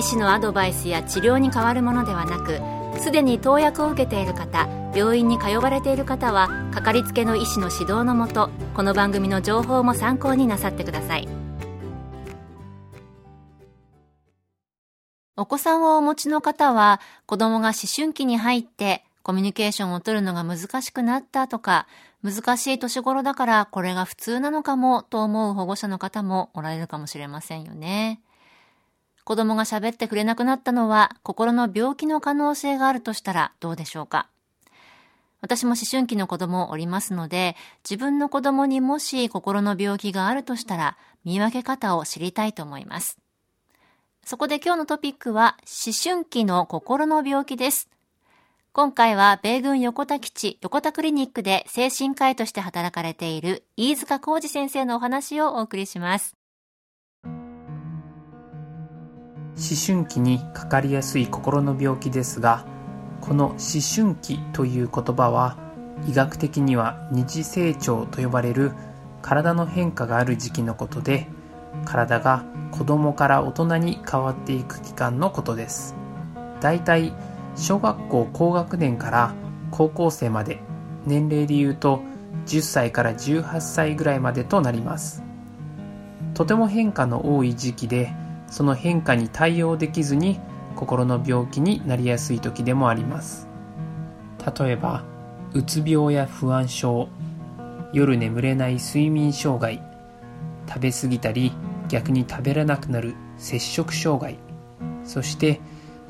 医師のアドバイスや治療に変わるものではなくすでに投薬を受けている方病院に通われている方はかかりつけの医師の指導のもとこの番組の情報も参考になさってくださいお子さんをお持ちの方は子供が思春期に入ってコミュニケーションを取るのが難しくなったとか難しい年頃だからこれが普通なのかもと思う保護者の方もおられるかもしれませんよね。子供が喋ってくれなくなったのは心の病気の可能性があるとしたらどうでしょうか？私も思春期の子供おりますので、自分の子供にもし心の病気があるとしたら、見分け方を知りたいと思います。そこで今日のトピックは、思春期の心の病気です。今回は米軍横田基地横田クリニックで精神科医として働かれている飯塚浩二先生のお話をお送りします。思春期にかかりやすい心の病気ですがこの思春期という言葉は医学的には二次成長と呼ばれる体の変化がある時期のことで体が子供から大人に変わっていく期間のことです。だいたい小学校高学年から高校生まで年齢で言うと10歳から18歳ぐらいまでとなります。とても変化の多い時期でその変化に対応できずに心の病気になりやすい時でもあります。例えばうつ病や不安症夜眠れない睡眠障害。食べ過ぎたり逆に食べれなくなる摂食障害。そして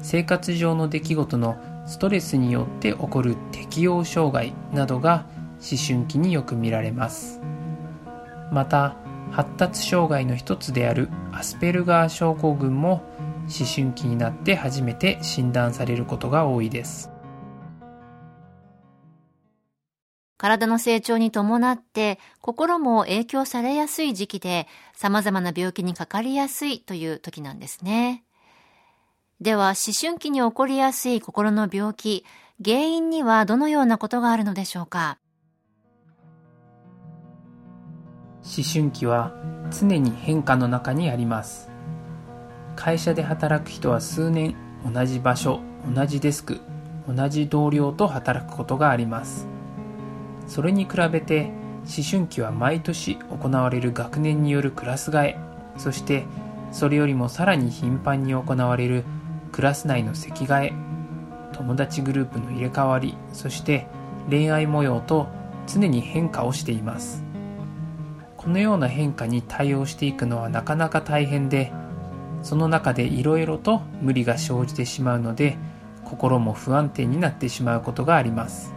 生活上の出来事のストレスによって起こる適応障害などが思春期によく見られます。また発達障害の一つであるアスペルガー症候群も思春期になって初めて診断されることが多いです体の成長に伴って心も影響されやすい時期で様々な病気にかかりやすいという時なんですね。では思春期に起こりやすい心の病気、原因にはどのようなことがあるのでしょうか？思春期は常に変化の中にあります。会社で働く人は数年同じ場所同じデスク同じ同僚と働くことがあります。それに比べて思春期は毎年行われる学年によるクラス替えそしてそれよりもさらに頻繁に行われるクラス内の席替え友達グループの入れ替わりそして恋愛模様と常に変化をしています。このような変化に対応していくのはなかなか大変でその中でいろいろと無理が生じてしまうので心も不安定になってしまうことがあります。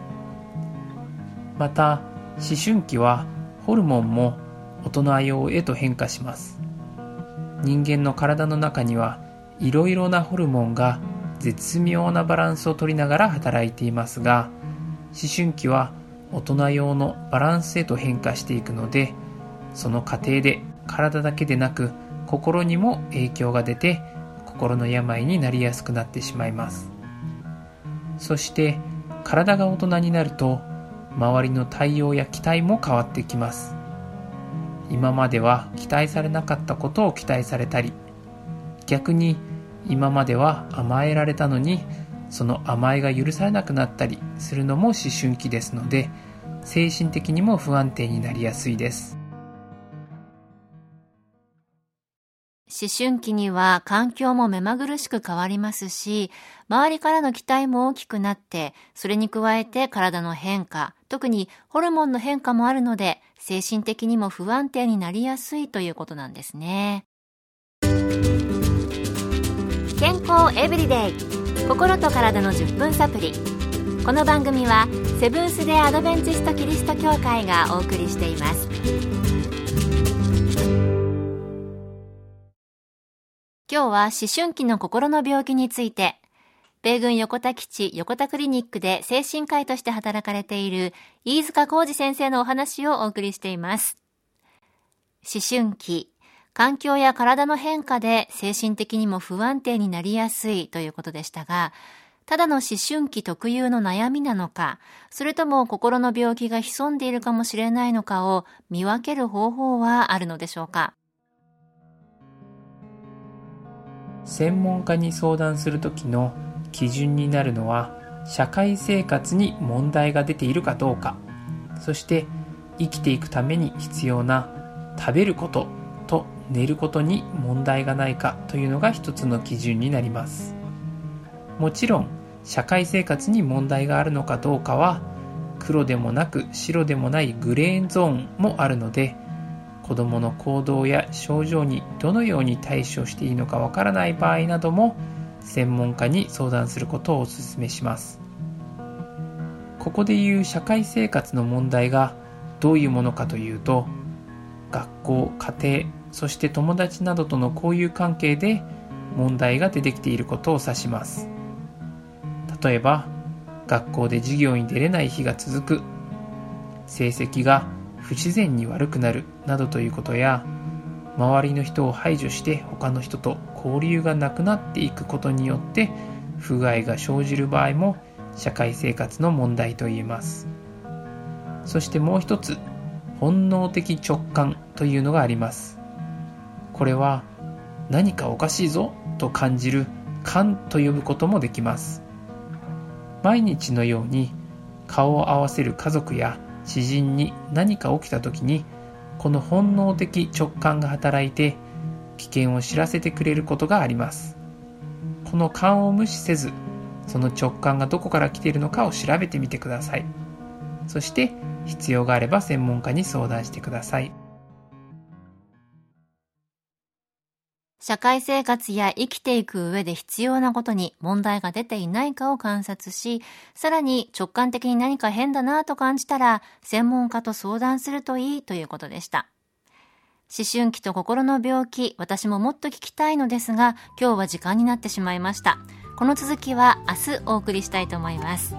また思春期はホルモンも大人用へと変化します。人間の体の中にはいろいろなホルモンが絶妙なバランスを取りながら働いていますが思春期は大人用のバランスへと変化していくのでその過程で体だけでなく心にも影響が出て心の病になりやすくなってしまいます。そして体が大人になると周りの対応や期待も変わってきます。今までは期待されなかったことを期待されたり逆に今までは甘えられたのにその甘えが許されなくなったりするのも思春期ですので精神的にも不安定になりやすいです。思春期には環境も目まぐるしく変わりますし、周りからの期待も大きくなって、それに加えて体の変化、特にホルモンの変化もあるので、精神的にも不安定になりやすいということなんですね。健康エブリデイ心と体の10分サプリこの番組はセブンス・デ・アドベンチスト・キリスト教会がお送りしています今日は思春期の心の病気について米軍横田基地横田クリニックで精神科医として働かれている飯塚浩二先生のお話をお送りしています。思春期、環境や体の変化で精神的にも不安定になりやすいということでしたが、ただの思春期特有の悩みなのか、それとも心の病気が潜んでいるかもしれないのかを見分ける方法はあるのでしょうか？専門家に相談するときの基準になるのは社会生活に問題が出ているかどうか。そして生きていくために必要な食べることと寝ることに問題がないかというのが一つの基準になります。もちろん社会生活に問題があるのかどうかは黒でもなく白でもないグレーンゾーンもあるので子どもの行動や症状にどのように対処していいのかわからない場合なども専門家に相談することをお勧めします。ここでいう社会生活の問題がどういうものかというと学校家庭そして友達などとの交友関係で問題が出てきていることを指します。例えば学校で授業に出れない日が続く。成績が不自然に悪くなるなどということや周りの人を排除して他の人と交流がなくなっていくことによって不具合が生じる場合も社会生活の問題と言えます。そしてもう一つ本能的直感というのがあります。これは何かおかしいぞと感じる感と呼ぶこともできます。毎日のように顔を合わせる家族や知人に何か起きた時にこの本能的直感が働いて危険を知らせてくれることがあります。この勘を無視せずその直感がどこから来ているのかを調べてみてください。そして必要があれば専門家に相談してください。社会生活や生きていく上で必要なことに問題が出ていないかを観察し、さらに直感的に何か変だなと感じたら、専門家と相談するといいということでした。思春期と心の病気、私ももっと聞きたいのですが、今日は時間になってしまいました。この続きは明日お送りしたいと思います。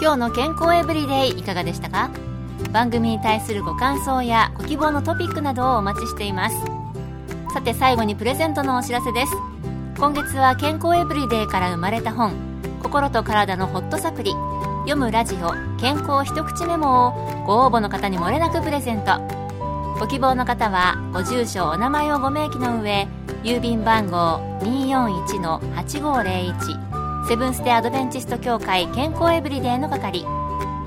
今日の健康エブリデイいかがでしたか？番組に対するご感想やご希望のトピックなどをお待ちしています。さて最後にプレゼントのお知らせです。今月は健康エブリデイから生まれた本、心と体のホットサプリ、読むラジオ健康一口メモをご応募の方にもれなくプレゼント。ご希望の方はご住所お名前をご明記の上郵便番号241-8501セブンス・テ・アドベンチスト協会健康エブリデイの係。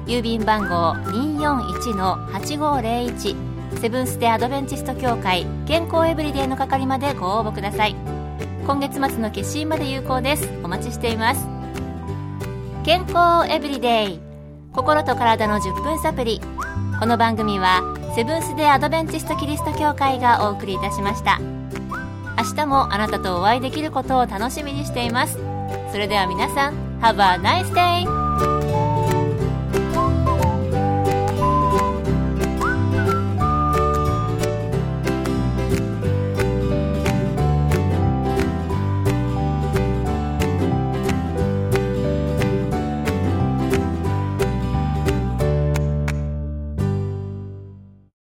郵便番号241-8501セブンス・テ・アドベンチスト協会健康エブリデイの係までご応募ください。今月末の決心まで有効です。お待ちしています。健康エブリデイ心と体の10分サプリこの番組はセブンス・デ・アドベンチスト・キリスト教会がお送りいたしました。明日もあなたとお会いできることを楽しみにしています。それでは皆さん Have a nice day!